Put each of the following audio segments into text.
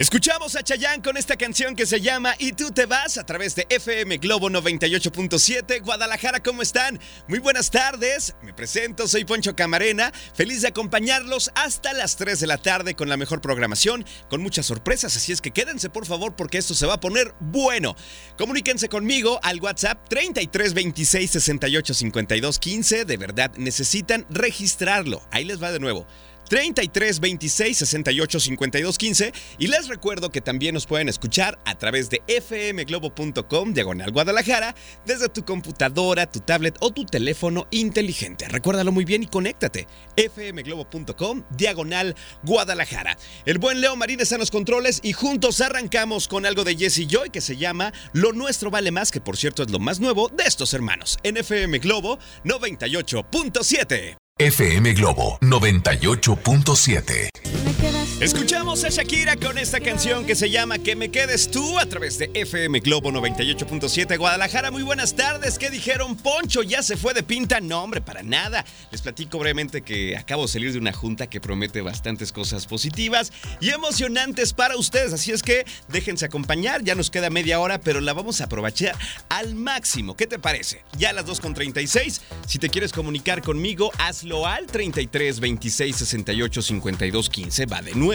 Escuchamos a Chayanne con esta canción que se llama Y tú te vas a través de FM Globo 98.7. Guadalajara, ¿cómo están? Muy buenas tardes. Me presento, soy Poncho Camarena. Feliz de acompañarlos hasta las 3 de la tarde con la mejor programación, con muchas sorpresas. Así es que quédense, por favor, porque esto se va a poner bueno. Comuníquense conmigo al WhatsApp 33 26 68 52 15. De verdad, necesitan registrarlo. Ahí les va de nuevo. 33 26 68 52 15 y les recuerdo que también nos pueden escuchar a través de fmglobo.com diagonal Guadalajara desde tu computadora, tu tablet o tu teléfono inteligente. Recuérdalo muy bien y conéctate. fmglobo.com diagonal Guadalajara. El buen Leo Marín está en los controles y juntos arrancamos con algo de Jesse Joy que se llama Lo nuestro vale más, que por cierto es lo más nuevo de estos hermanos en FM Globo 98.7. FM Globo 98.7. Escuchamos a Shakira con esta canción que se llama Que me quedes tú a través de FM Globo 98.7 Guadalajara. Muy buenas tardes. ¿Qué dijeron? Poncho ya se fue de pinta. No, hombre, para nada. Les platico brevemente que acabo de salir de una junta que promete bastantes cosas positivas y emocionantes para ustedes. Así es que déjense acompañar. Ya nos queda media hora, pero la vamos a aprovechar al máximo. ¿Qué te parece? Ya a las 2.36. Si te quieres comunicar conmigo, hazlo al 33 26 68 52 15. Va de nuevo.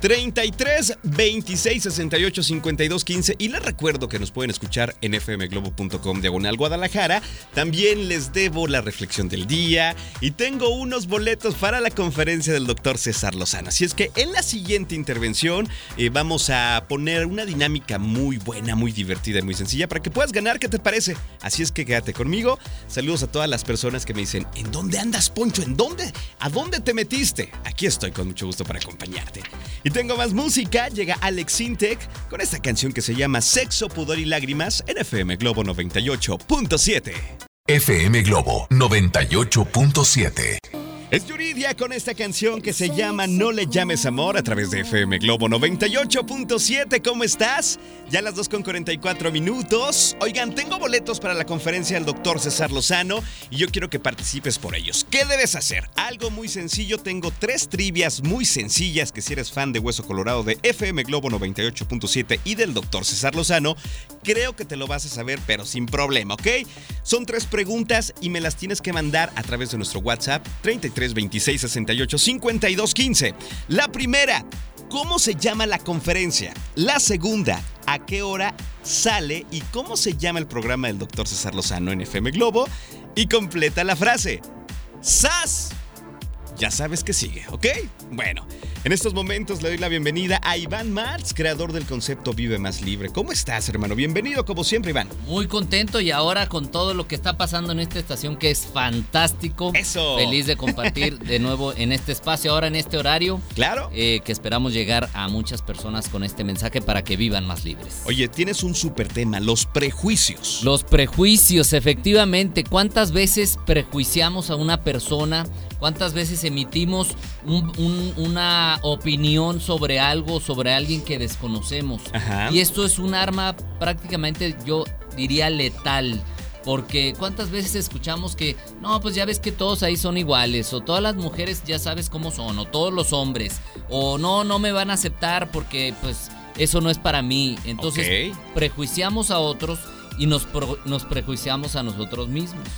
33 26 68 52 15 y les recuerdo que nos pueden escuchar en fmglobo.com diagonal Guadalajara. También les debo la reflexión del día y tengo unos boletos para la conferencia del doctor César Lozano. Así es que en la siguiente intervención eh, vamos a poner una dinámica muy buena, muy divertida y muy sencilla para que puedas ganar. ¿Qué te parece? Así es que quédate conmigo. Saludos a todas las personas que me dicen, ¿en dónde andas, Poncho? ¿En dónde? ¿A dónde te metiste? Aquí estoy con mucho gusto para Y tengo más música, llega Alex Sintek con esta canción que se llama Sexo, Pudor y Lágrimas en FM Globo 98.7. FM Globo 98.7. Es Yuridia con esta canción que se llama No le llames amor a través de FM Globo 98.7. ¿Cómo estás? Ya las 2 con 44 minutos. Oigan, tengo boletos para la conferencia del doctor César Lozano y yo quiero que participes por ellos. ¿Qué debes hacer? Algo muy sencillo. Tengo tres trivias muy sencillas que si eres fan de Hueso Colorado de FM Globo 98.7 y del doctor César Lozano, creo que te lo vas a saber, pero sin problema, ¿ok? Son tres preguntas y me las tienes que mandar a través de nuestro WhatsApp 33 26 68 52 15. La primera, ¿cómo se llama la conferencia? La segunda, ¿a qué hora sale y cómo se llama el programa del doctor César Lozano en FM Globo? Y completa la frase. ¡Sas! Ya sabes que sigue, ¿ok? Bueno, en estos momentos le doy la bienvenida a Iván Marx, creador del concepto Vive Más Libre. ¿Cómo estás, hermano? Bienvenido como siempre, Iván. Muy contento y ahora con todo lo que está pasando en esta estación que es fantástico. Eso. Feliz de compartir de nuevo en este espacio, ahora en este horario. Claro. Eh, que esperamos llegar a muchas personas con este mensaje para que vivan más libres. Oye, tienes un súper tema, los prejuicios. Los prejuicios, efectivamente. ¿Cuántas veces prejuiciamos a una persona? ¿Cuántas veces emitimos un- un- una opinión sobre algo, sobre alguien que desconocemos? Ajá. Y esto es un arma prácticamente, yo diría, letal. Porque cuántas veces escuchamos que, no, pues ya ves que todos ahí son iguales, o todas las mujeres ya sabes cómo son, o todos los hombres, o no, no me van a aceptar porque pues eso no es para mí. Entonces Ok. prejuiciamos a otros y nos, nos prejuiciamos a nosotros mismos.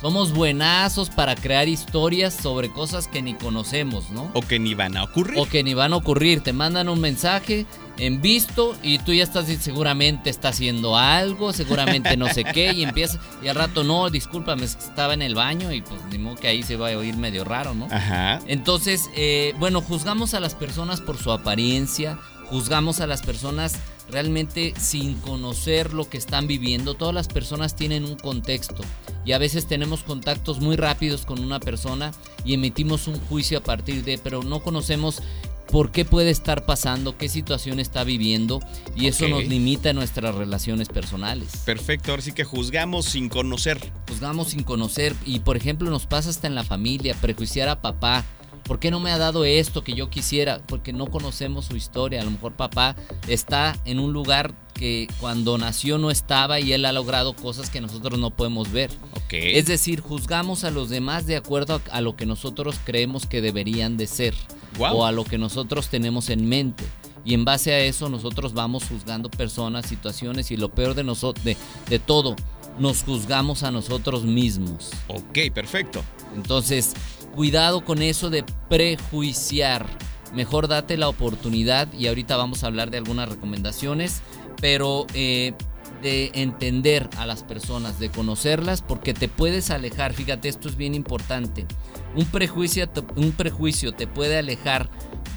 Somos buenazos para crear historias sobre cosas que ni conocemos, ¿no? O que ni van a ocurrir. O que ni van a ocurrir. Te mandan un mensaje en visto y tú ya estás seguramente está haciendo algo, seguramente no sé qué y empieza y al rato no, discúlpame, estaba en el baño y pues ni modo que ahí se va a oír medio raro, ¿no? Ajá. Entonces, eh, bueno, juzgamos a las personas por su apariencia, juzgamos a las personas realmente sin conocer lo que están viviendo. Todas las personas tienen un contexto y a veces tenemos contactos muy rápidos con una persona y emitimos un juicio a partir de, pero no conocemos por qué puede estar pasando, qué situación está viviendo y eso nos limita nuestras relaciones personales. Perfecto, ahora sí que juzgamos sin conocer. Juzgamos sin conocer y por ejemplo nos pasa hasta en la familia, prejuiciar a papá. ¿Por qué no me ha dado esto que yo quisiera? Porque no conocemos su historia. A lo mejor papá está en un lugar que cuando nació no estaba y él ha logrado cosas que nosotros no podemos ver. Ok. Es decir, juzgamos a los demás de acuerdo a, lo que nosotros creemos que deberían de ser Guau. o a lo que nosotros tenemos en mente. Y en base a eso nosotros vamos juzgando personas, situaciones y lo peor de de, de todo, nos juzgamos a nosotros mismos. Ok, perfecto. Entonces, cuidado con eso de prejuiciar. Mejor date la oportunidad y ahorita vamos a hablar de algunas recomendaciones, pero eh, de entender a las personas, de conocerlas, porque te puedes alejar. Fíjate, esto es bien importante. Un prejuicio, un prejuicio te puede alejar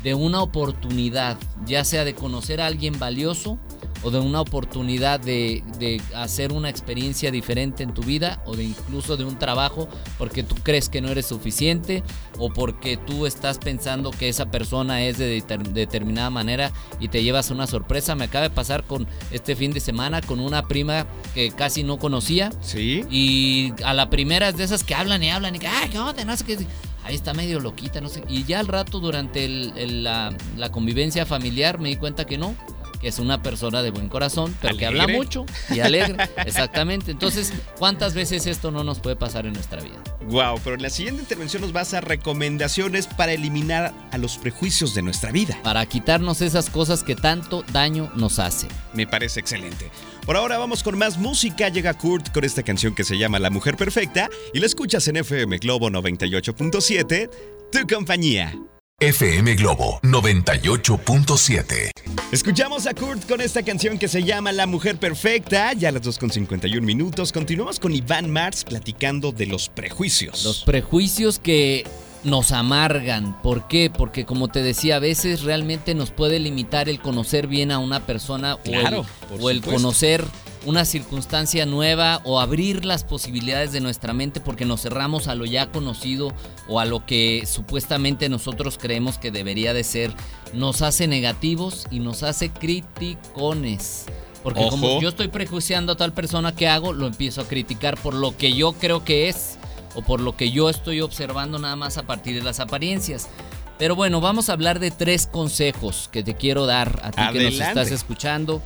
de una oportunidad, ya sea de conocer a alguien valioso o de una oportunidad de, de hacer una experiencia diferente en tu vida o de incluso de un trabajo porque tú crees que no eres suficiente o porque tú estás pensando que esa persona es de deter- determinada manera y te llevas una sorpresa. Me acaba de pasar con este fin de semana con una prima que casi no conocía Sí. y a la primera es de esas que hablan y hablan y que, ay, ¿qué onda? No sé qué. Ahí está medio loquita, no sé. Y ya al rato, durante el- el- la, la convivencia familiar, me di cuenta que no, que es una persona de buen corazón, pero que habla mucho y alegre. Exactamente. Entonces, ¿cuántas veces esto no nos puede pasar en nuestra vida? Wow, pero en la siguiente intervención nos vas a recomendaciones para eliminar a los prejuicios de nuestra vida. Para quitarnos esas cosas que tanto daño nos hacen. Me parece excelente. Por ahora vamos con más música. Llega Kurt con esta canción que se llama La Mujer Perfecta y la escuchas en FM Globo 98.7, tu compañía. FM Globo 98.7. Escuchamos a Kurt con esta canción que se llama La Mujer Perfecta. Ya a las 2.51 minutos. Continuamos con Iván Mars platicando de los prejuicios. Los prejuicios que nos amargan. ¿Por qué? Porque como te decía, a veces realmente nos puede limitar el conocer bien a una persona Claro, o el, o el supuesto. conocer una circunstancia nueva o abrir las posibilidades de nuestra mente porque nos cerramos a lo ya conocido o a lo que supuestamente nosotros creemos que debería de ser. Nos hace negativos y nos hace criticones. Porque Ojo. como yo estoy prejuiciando a tal persona que hago, lo empiezo a criticar por lo que yo creo que es o por lo que yo estoy observando nada más a partir de las apariencias. Pero bueno, vamos a hablar de tres consejos que te quiero dar a ti que nos estás escuchando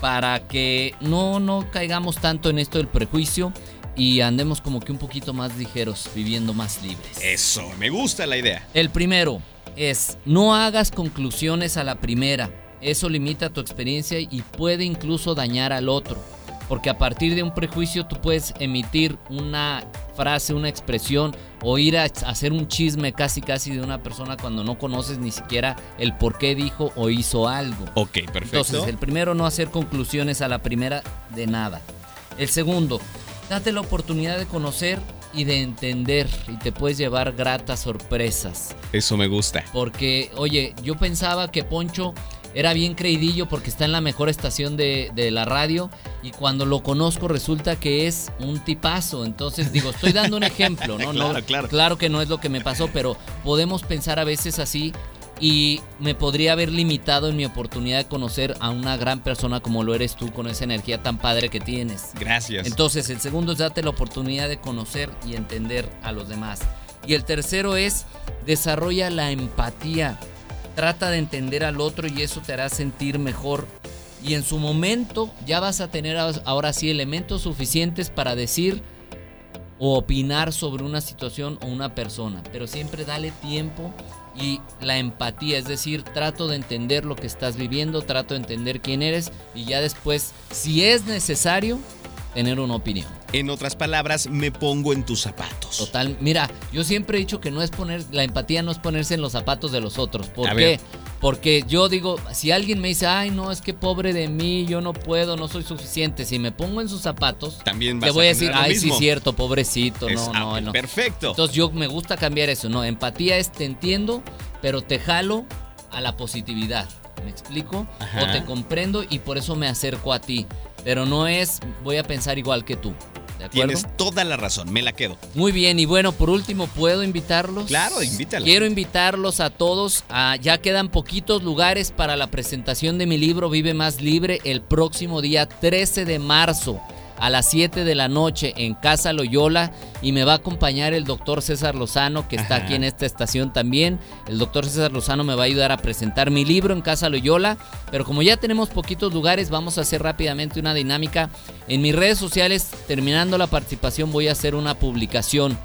para que no, no caigamos tanto en esto del prejuicio y andemos como que un poquito más ligeros, viviendo más libres. Eso, me gusta la idea. El primero es no hagas conclusiones a la primera. Eso limita tu experiencia y puede incluso dañar al otro. Porque a partir de un prejuicio tú puedes emitir una frase, una expresión o ir a hacer un chisme casi casi de una persona cuando no conoces ni siquiera el por qué dijo o hizo algo. Ok, perfecto. Entonces, el primero, no hacer conclusiones a la primera de nada. El segundo, date la oportunidad de conocer y de entender y te puedes llevar gratas sorpresas. Eso me gusta. Porque, oye, yo pensaba que Poncho era bien creidillo porque está en la mejor estación de, de la radio y cuando lo conozco resulta que es un tipazo. Entonces, digo, estoy dando un ejemplo, ¿no? Claro, no claro. Claro que no es lo que me pasó, pero podemos pensar a veces así y me podría haber limitado en mi oportunidad de conocer a una gran persona como lo eres tú con esa energía tan padre que tienes. Gracias. Entonces, el segundo es date la oportunidad de conocer y entender a los demás. Y el tercero es desarrolla la empatía. Trata de entender al otro y eso te hará sentir mejor. Y en su momento ya vas a tener ahora sí elementos suficientes para decir o opinar sobre una situación o una persona. Pero siempre dale tiempo y la empatía, es decir, trato de entender lo que estás viviendo, trato de entender quién eres y ya después, si es necesario, tener una opinión. En otras palabras, me pongo en tus zapatos. Total, mira, yo siempre he dicho que no es poner, la empatía no es ponerse en los zapatos de los otros. ¿Por A qué? ver. Porque yo digo, si alguien me dice, ay, no, es que pobre de mí, yo no puedo, no soy suficiente. Si me pongo en sus zapatos, También te voy a decir, ay, mismo". sí, cierto, pobrecito, Es- no, no, no. Perfecto. Entonces yo me gusta cambiar eso, ¿no? Empatía es te entiendo, pero te jalo a la positividad. ¿Me explico? Ajá. O te comprendo y por eso me acerco a ti. Pero no es voy a pensar igual que tú. Tienes toda la razón, me la quedo. Muy bien, y bueno, por último, ¿puedo invitarlos? Claro, invítala. Quiero invitarlos a todos. a- ya quedan poquitos lugares para la presentación de mi libro Vive Más Libre el próximo día 13 de marzo a las 7 de la noche en Casa Loyola y me va a acompañar el doctor César Lozano que está Ajá. aquí en esta estación también. El doctor César Lozano me va a ayudar a presentar mi libro en Casa Loyola, pero como ya tenemos poquitos lugares vamos a hacer rápidamente una dinámica. En mis redes sociales, terminando la participación, voy a hacer una publicación.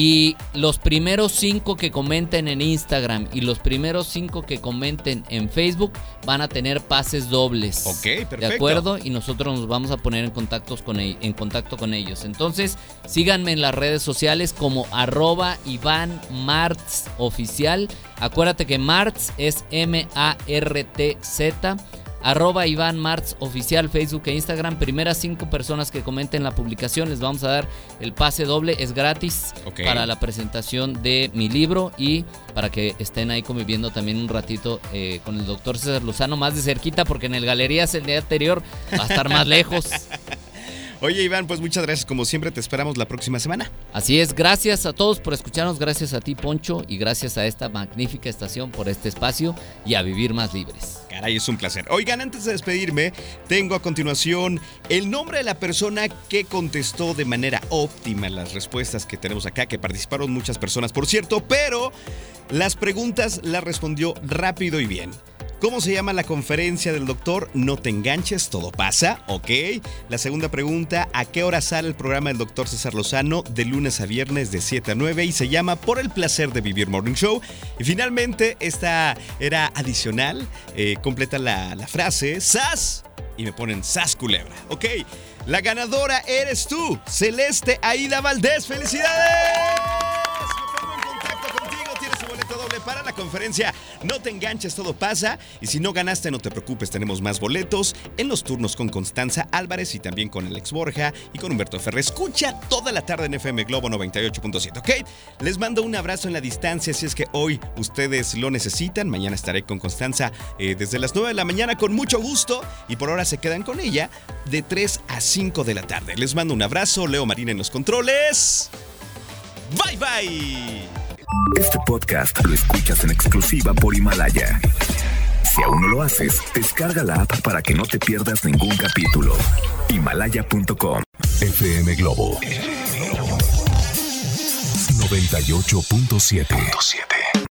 Y los primeros cinco que comenten en Instagram y los primeros cinco que comenten en Facebook van a tener pases dobles. Ok, perfecto. ¿De acuerdo? Y nosotros nos vamos a poner en, contactos con en contacto con ellos. Entonces, síganme en las redes sociales como arroba Iván Martz Oficial. Acuérdate que Martz es M-A-R-T-Z. Arroba Iván Martz Oficial, Facebook e Instagram. Primeras cinco personas que comenten la publicación les vamos a dar el pase doble. Es gratis para la presentación de mi libro y para que estén ahí conviviendo también un ratito eh, con el doctor César Lozano más de cerquita porque en el Galerías el día anterior va a estar más lejos. Oye, Iván, pues muchas gracias. Como siempre, te esperamos la próxima semana. Así es, gracias a todos por escucharnos, gracias a ti Poncho y gracias a esta magnífica estación por este espacio y a vivir más libres. Caray, es un placer. Oigan, antes de despedirme, tengo a continuación el nombre de la persona que contestó de manera óptima las respuestas que tenemos acá, que participaron muchas personas, por cierto, pero las preguntas las respondió rápido y bien. ¿Cómo se llama la conferencia del doctor? No te enganches, todo pasa, ¿ok? La segunda pregunta, ¿a qué hora sale el programa del doctor César Lozano? De lunes a viernes de 7 a 9 y se llama Por el placer de vivir Morning Show. Y finalmente, esta era adicional, eh, completa la, la frase, ¡Sas! Y me ponen ¡Sas culebra! ¿Ok? La ganadora eres tú, Celeste Aida Valdés. ¡Felicidades! Conferencia. No te enganches, todo pasa. Y si no ganaste, no te preocupes, tenemos más boletos en los turnos con Constanza Álvarez y también con Alex Borja y con Humberto Ferrer. Escucha toda la tarde en FM Globo 98.7, ¿ok? Les mando un abrazo en la distancia si es que hoy ustedes lo necesitan. Mañana estaré con Constanza eh, desde las 9 de la mañana con mucho gusto y por ahora se quedan con ella de 3 a 5 de la tarde. Les mando un abrazo, Leo Marina en los controles. Bye bye. Este podcast lo escuchas en exclusiva por Himalaya. Si aún no lo haces, descarga la app para que no te pierdas ningún capítulo. Himalaya.com. FM Globo 98.7.